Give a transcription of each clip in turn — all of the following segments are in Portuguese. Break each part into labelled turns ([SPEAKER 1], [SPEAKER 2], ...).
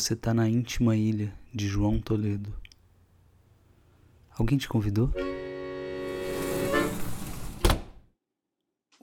[SPEAKER 1] Você tá na íntima ilha de João Toledo. Alguém te convidou?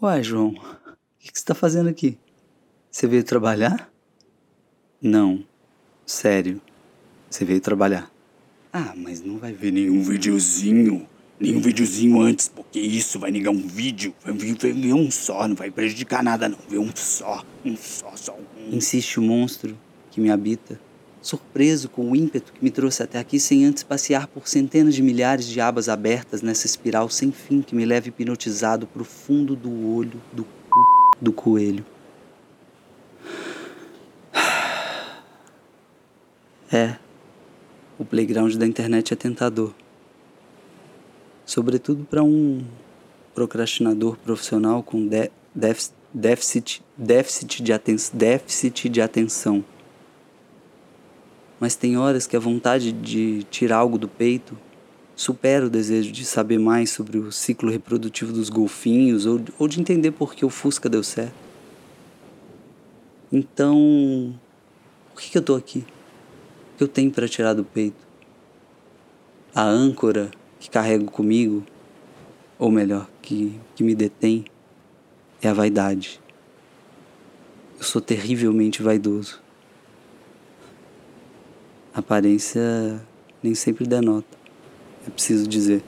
[SPEAKER 1] Uai, João, o que você tá fazendo aqui? Você veio trabalhar? Não, sério, você veio trabalhar. Ah, mas não vai ver nenhum videozinho, nenhum videozinho antes, porque isso vai negar um vídeo, vai ver um só, não vai prejudicar nada não, ver um só, um só, só um. Insiste o monstro que me habita, surpreso com o ímpeto que me trouxe até aqui sem antes passear por centenas de milhares de abas abertas nessa espiral sem fim que me leva hipnotizado pro fundo do olho do cu do coelho. É, o playground da internet é tentador. Sobretudo para um procrastinador profissional com de déficit, déficit, de déficit de atenção mas tem horas que a vontade de tirar algo do peito supera o desejo de saber mais sobre o ciclo reprodutivo dos golfinhos ou, ou de entender por que o Fusca deu certo. Então, por que, que eu tô aqui? O que eu tenho para tirar do peito? A âncora que carrego comigo, ou melhor, que, que me detém, é a vaidade. Eu sou terrivelmente vaidoso aparência nem sempre denota. É preciso dizer.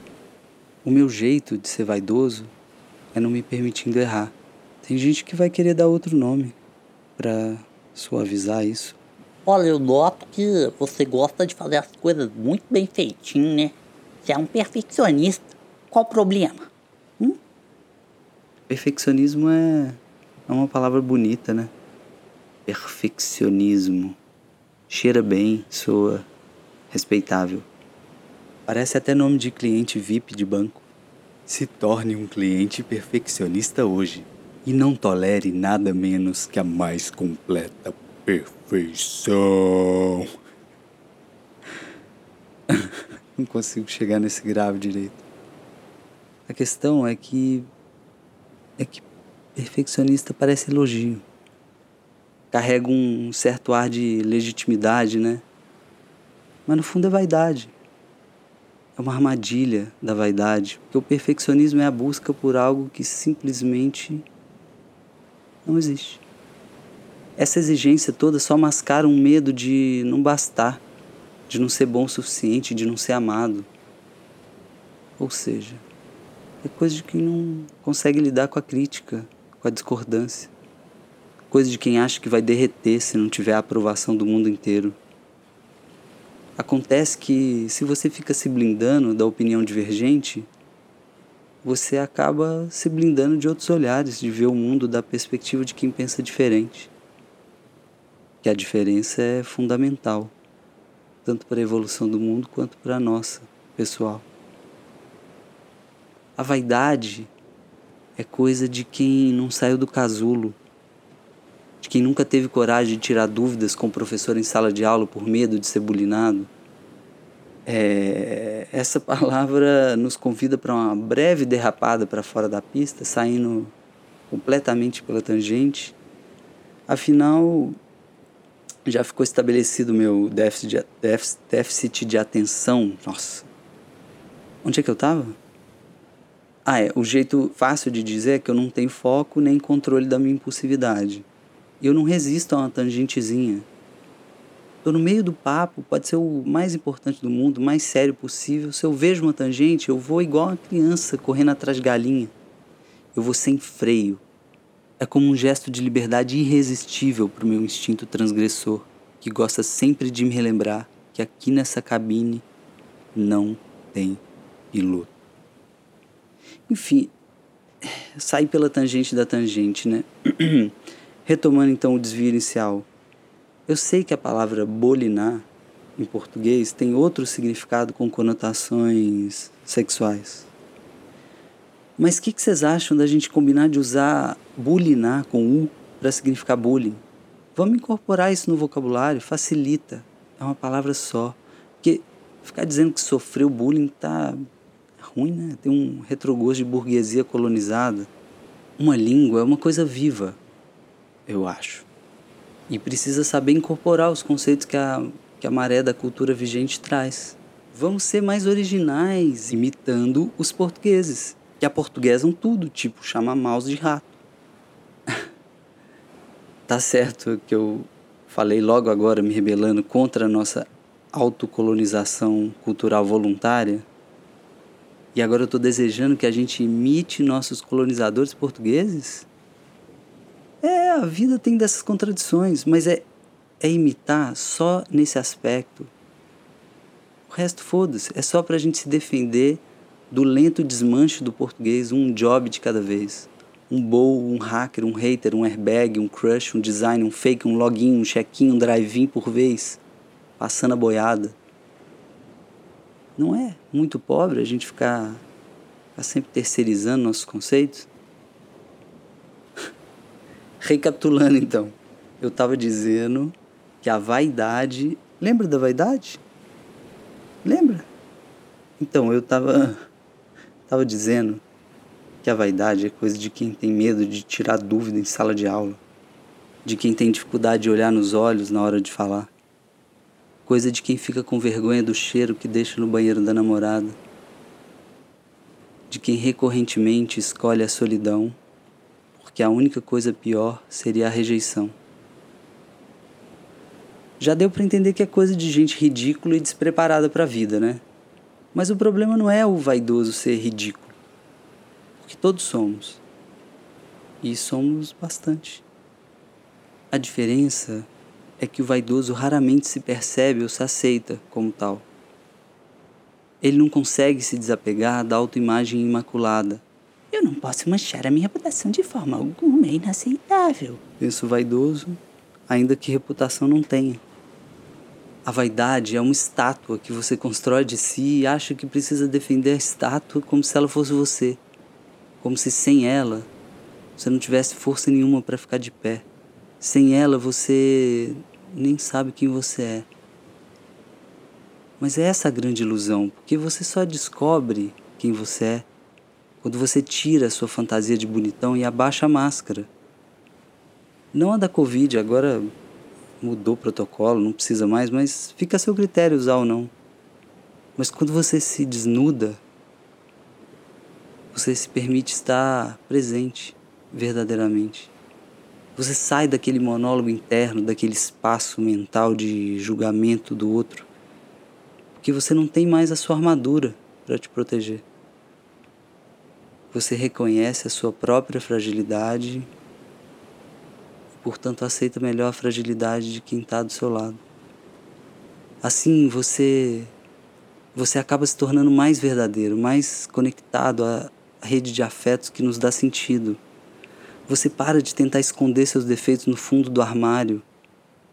[SPEAKER 1] O meu jeito de ser vaidoso é não me permitindo errar. Tem gente que vai querer dar outro nome para suavizar isso.
[SPEAKER 2] Olha, eu noto que você gosta de fazer as coisas muito bem feitinho, né? Você é um perfeccionista. Qual o problema? Hum?
[SPEAKER 1] Perfeccionismo é, é uma palavra bonita, né? Perfeccionismo cheira bem, soa respeitável. Parece até nome de cliente VIP de banco. Se torne um cliente perfeccionista hoje e não tolere nada menos que a mais completa perfeição. não consigo chegar nesse grave direito. A questão é que é que perfeccionista parece elogio carrega um certo ar de legitimidade, né? Mas no fundo é vaidade. É uma armadilha da vaidade, porque o perfeccionismo é a busca por algo que simplesmente não existe. Essa exigência toda só mascara um medo de não bastar, de não ser bom o suficiente, de não ser amado. Ou seja, é coisa de quem não consegue lidar com a crítica, com a discordância coisa de quem acha que vai derreter se não tiver a aprovação do mundo inteiro. Acontece que se você fica se blindando da opinião divergente, você acaba se blindando de outros olhares, de ver o mundo da perspectiva de quem pensa diferente. Que a diferença é fundamental, tanto para a evolução do mundo quanto para a nossa, pessoal. A vaidade é coisa de quem não saiu do casulo de quem nunca teve coragem de tirar dúvidas com o professor em sala de aula por medo de ser bulinado. É, essa palavra nos convida para uma breve derrapada para fora da pista, saindo completamente pela tangente. Afinal, já ficou estabelecido meu déficit de, déficit de atenção. Nossa, onde é que eu estava? Ah, é. O jeito fácil de dizer é que eu não tenho foco nem controle da minha impulsividade. E eu não resisto a uma tangentezinha. Estou no meio do papo, pode ser o mais importante do mundo, mais sério possível. Se eu vejo uma tangente, eu vou igual uma criança correndo atrás de galinha. Eu vou sem freio. É como um gesto de liberdade irresistível para o meu instinto transgressor, que gosta sempre de me relembrar que aqui nessa cabine não tem piloto. Enfim, saí pela tangente da tangente, né? Retomando então o desvio inicial, eu sei que a palavra bolinar em português tem outro significado com conotações sexuais. Mas o que, que vocês acham da gente combinar de usar bulinar com U para significar bullying? Vamos incorporar isso no vocabulário, facilita. É uma palavra só. Porque ficar dizendo que sofreu bullying tá ruim, né? Tem um retrogosto de burguesia colonizada. Uma língua é uma coisa viva eu acho. e precisa saber incorporar os conceitos que a, que a maré da cultura vigente traz. Vamos ser mais originais, imitando os portugueses, que aportuguesam tudo, tipo chama mouse de rato. tá certo que eu falei logo agora me rebelando contra a nossa autocolonização cultural voluntária. E agora eu estou desejando que a gente imite nossos colonizadores portugueses? A vida tem dessas contradições, mas é, é imitar só nesse aspecto. O resto, foda-se. É só para a gente se defender do lento desmanche do português, um job de cada vez. Um bowl, um hacker, um hater, um airbag, um crush, um design, um fake, um login, um check-in, um drive-in por vez passando a boiada. Não é muito pobre a gente ficar, ficar sempre terceirizando nossos conceitos? Recapitulando então, eu estava dizendo que a vaidade. Lembra da vaidade? Lembra? Então, eu estava tava dizendo que a vaidade é coisa de quem tem medo de tirar dúvida em sala de aula, de quem tem dificuldade de olhar nos olhos na hora de falar coisa de quem fica com vergonha do cheiro que deixa no banheiro da namorada, de quem recorrentemente escolhe a solidão, porque a única coisa pior seria a rejeição. Já deu para entender que é coisa de gente ridícula e despreparada para a vida, né? Mas o problema não é o vaidoso ser ridículo, porque todos somos. E somos bastante. A diferença é que o vaidoso raramente se percebe ou se aceita como tal. Ele não consegue se desapegar da autoimagem imaculada.
[SPEAKER 2] Eu não posso manchar a minha reputação de forma alguma, é inaceitável.
[SPEAKER 1] Penso vaidoso, ainda que reputação não tenha. A vaidade é uma estátua que você constrói de si e acha que precisa defender a estátua como se ela fosse você. Como se sem ela você não tivesse força nenhuma para ficar de pé. Sem ela você nem sabe quem você é. Mas é essa a grande ilusão, porque você só descobre quem você é quando você tira a sua fantasia de bonitão e abaixa a máscara. Não a da Covid, agora mudou o protocolo, não precisa mais, mas fica a seu critério usar ou não. Mas quando você se desnuda, você se permite estar presente verdadeiramente. Você sai daquele monólogo interno, daquele espaço mental de julgamento do outro, porque você não tem mais a sua armadura para te proteger. Você reconhece a sua própria fragilidade e, portanto, aceita melhor a fragilidade de quem está do seu lado. Assim, você você acaba se tornando mais verdadeiro, mais conectado à rede de afetos que nos dá sentido você para de tentar esconder seus defeitos no fundo do armário.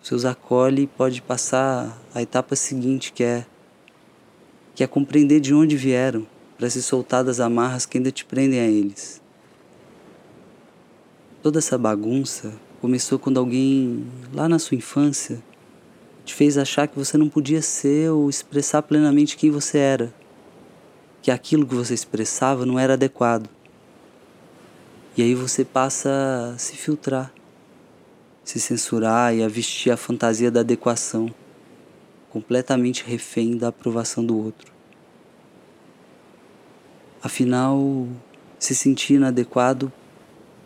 [SPEAKER 1] Você os acolhe e pode passar à etapa seguinte, que é que é compreender de onde vieram, para se soltar das amarras que ainda te prendem a eles. Toda essa bagunça começou quando alguém, lá na sua infância, te fez achar que você não podia ser ou expressar plenamente quem você era, que aquilo que você expressava não era adequado. E aí você passa a se filtrar, se censurar e a vestir a fantasia da adequação, completamente refém da aprovação do outro. Afinal, se sentir inadequado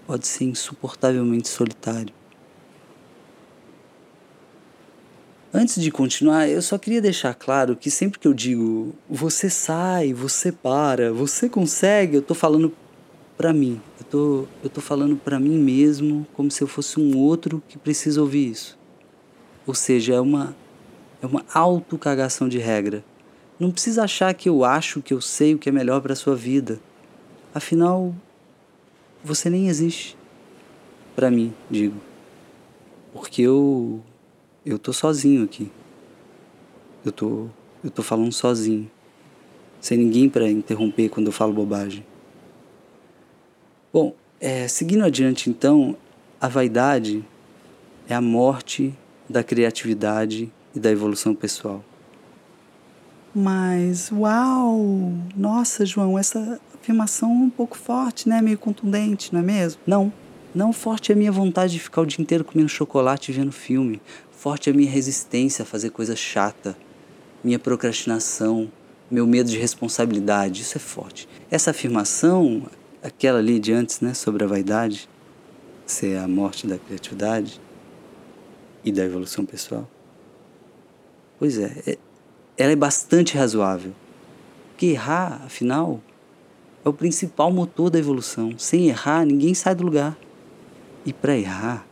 [SPEAKER 1] pode ser insuportavelmente solitário. Antes de continuar, eu só queria deixar claro que sempre que eu digo você sai, você para, você consegue, eu estou falando para mim. Eu tô, eu tô falando para mim mesmo como se eu fosse um outro que precisa ouvir isso. Ou seja, é uma é uma autocagação de regra. Não precisa achar que eu acho que eu sei o que é melhor para sua vida. Afinal, você nem existe. Para mim, digo. Porque eu eu tô sozinho aqui. Eu tô eu tô falando sozinho. Sem ninguém para interromper quando eu falo bobagem. Bom, é, seguindo adiante então, a vaidade é a morte da criatividade e da evolução pessoal.
[SPEAKER 3] Mas, uau! Nossa, João, essa afirmação é um pouco forte, né? Meio contundente, não é mesmo?
[SPEAKER 1] Não, Não, forte é a minha vontade de ficar o dia inteiro comendo chocolate e vendo filme. Forte é a minha resistência a fazer coisa chata. Minha procrastinação, meu medo de responsabilidade. Isso é forte. Essa afirmação, aquela ali de antes, né, sobre a vaidade, ser a morte da criatividade e da evolução pessoal. Pois é, é ela é bastante razoável. Porque errar, afinal, é o principal motor da evolução. Sem errar, ninguém sai do lugar. E para errar,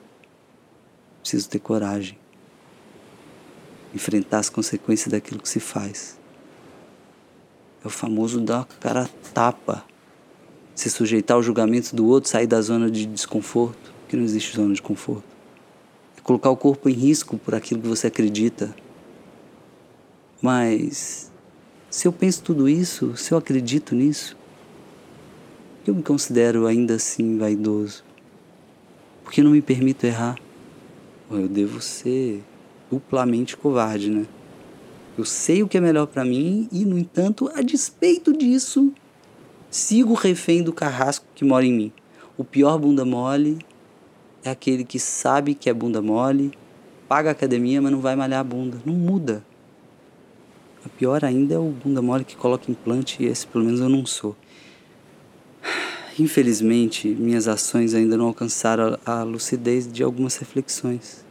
[SPEAKER 1] preciso ter coragem. Enfrentar as consequências daquilo que se faz. É o famoso dar a cara tapa. Se sujeitar ao julgamento do outro, sair da zona de desconforto, que não existe zona de conforto. É colocar o corpo em risco por aquilo que você acredita. Mas se eu penso tudo isso, se eu acredito nisso, eu me considero ainda assim vaidoso. Porque não me permito errar. Eu devo ser duplamente covarde, né? Eu sei o que é melhor para mim e, no entanto, a despeito disso, sigo refém do carrasco que mora em mim. O pior bunda mole é aquele que sabe que é bunda mole, paga a academia, mas não vai malhar a bunda. Não muda. A pior ainda é o bunda mole que coloca implante, e esse pelo menos eu não sou. Infelizmente, minhas ações ainda não alcançaram a lucidez de algumas reflexões.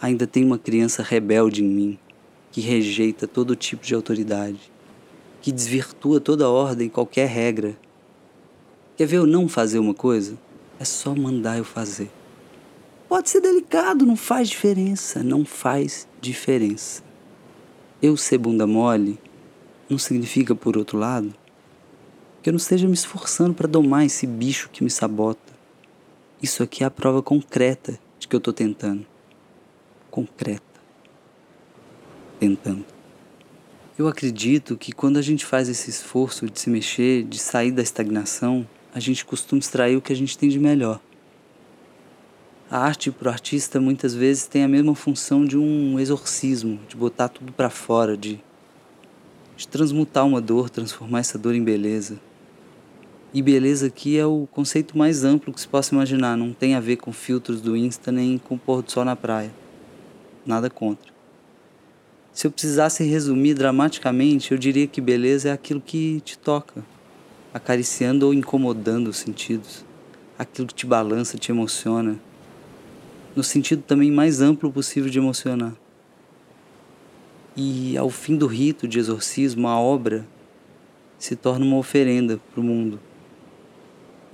[SPEAKER 1] Ainda tem uma criança rebelde em mim que rejeita todo tipo de autoridade, que desvirtua toda ordem, qualquer regra. Quer ver eu não fazer uma coisa? É só mandar eu fazer. Pode ser delicado, não faz diferença, não faz diferença. Eu ser bunda mole não significa, por outro lado, que eu não esteja me esforçando para domar esse bicho que me sabota. Isso aqui é a prova concreta de que eu estou tentando. Concreta tentando. Eu acredito que quando a gente faz esse esforço de se mexer, de sair da estagnação, a gente costuma extrair o que a gente tem de melhor. A arte para o artista muitas vezes tem a mesma função de um exorcismo, de botar tudo para fora, de, de transmutar uma dor, transformar essa dor em beleza. E beleza aqui é o conceito mais amplo que se possa imaginar, não tem a ver com filtros do Insta nem com pôr do sol na praia. Nada contra. Se eu precisasse resumir dramaticamente, eu diria que beleza é aquilo que te toca, acariciando ou incomodando os sentidos, aquilo que te balança, te emociona, no sentido também mais amplo possível de emocionar. E ao fim do rito de exorcismo, a obra se torna uma oferenda para o mundo.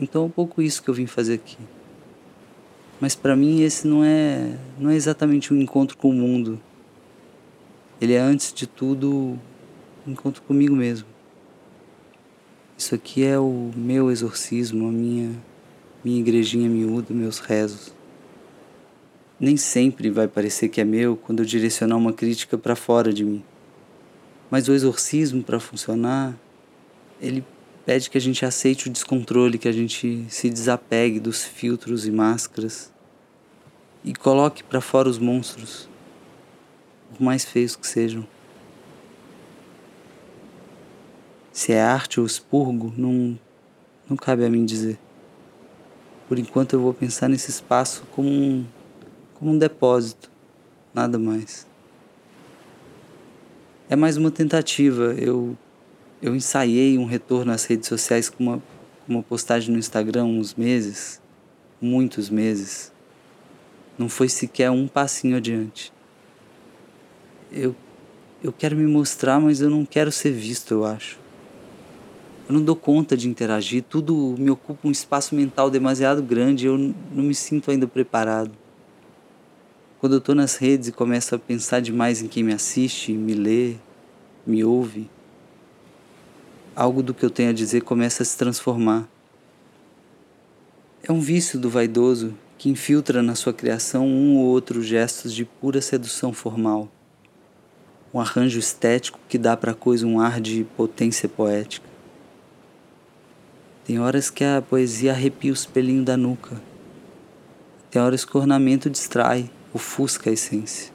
[SPEAKER 1] Então é um pouco isso que eu vim fazer aqui. Mas para mim esse não é não é exatamente um encontro com o mundo ele é antes de tudo um encontro comigo mesmo. Isso aqui é o meu exorcismo, a minha minha igrejinha miúda, meus rezos. Nem sempre vai parecer que é meu quando eu direcionar uma crítica para fora de mim. Mas o exorcismo para funcionar, ele pede que a gente aceite o descontrole, que a gente se desapegue dos filtros e máscaras e coloque para fora os monstros por mais feios que sejam. Se é arte ou expurgo, não, não cabe a mim dizer. Por enquanto eu vou pensar nesse espaço como um, como um depósito, nada mais. É mais uma tentativa. Eu, eu ensaiei um retorno nas redes sociais com uma, uma postagem no Instagram uns meses, muitos meses. Não foi sequer um passinho adiante eu, eu quero me mostrar, mas eu não quero ser visto, eu acho. Eu não dou conta de interagir, tudo me ocupa um espaço mental demasiado grande, eu não me sinto ainda preparado. Quando eu estou nas redes e começo a pensar demais em quem me assiste, me lê, me ouve, algo do que eu tenho a dizer começa a se transformar. É um vício do vaidoso que infiltra na sua criação um ou outro gestos de pura sedução formal um arranjo estético que dá para a coisa um ar de potência poética. Tem horas que a poesia arrepia os pelinhos da nuca. Tem horas que o ornamento distrai, ofusca a essência.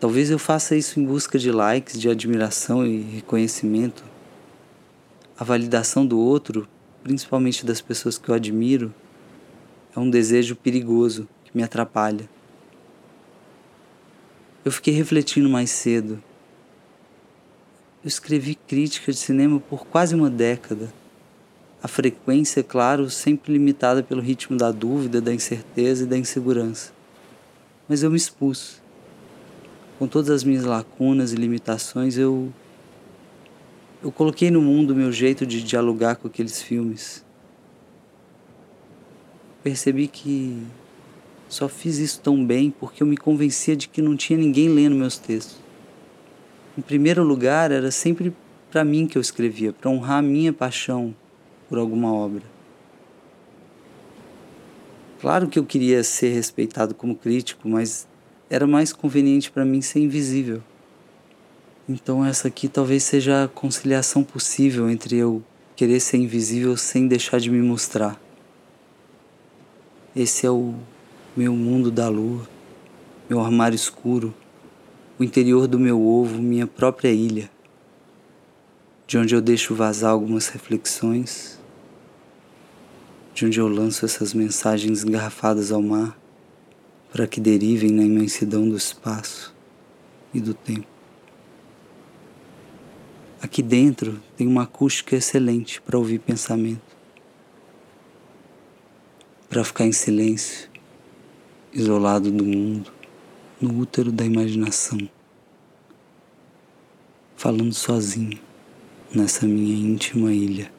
[SPEAKER 1] Talvez eu faça isso em busca de likes, de admiração e reconhecimento. A validação do outro principalmente das pessoas que eu admiro, é um desejo perigoso que me atrapalha. Eu fiquei refletindo mais cedo. Eu escrevi crítica de cinema por quase uma década. A frequência, claro, sempre limitada pelo ritmo da dúvida, da incerteza e da insegurança. Mas eu me expus. Com todas as minhas lacunas e limitações, eu eu coloquei no mundo o meu jeito de dialogar com aqueles filmes. Percebi que só fiz isso tão bem porque eu me convencia de que não tinha ninguém lendo meus textos. Em primeiro lugar, era sempre para mim que eu escrevia, para honrar a minha paixão por alguma obra. Claro que eu queria ser respeitado como crítico, mas era mais conveniente para mim ser invisível. Então essa aqui talvez seja a conciliação possível entre eu querer ser invisível sem deixar de me mostrar. Esse é o meu mundo da lua, meu armário escuro, o interior do meu ovo, minha própria ilha, de onde eu deixo vazar algumas reflexões, de onde eu lanço essas mensagens engarrafadas ao mar para que derivem na imensidão do espaço e do tempo. Aqui dentro tem uma acústica excelente para ouvir pensamento, para ficar em silêncio, isolado do mundo, no útero da imaginação, falando sozinho nessa minha íntima ilha.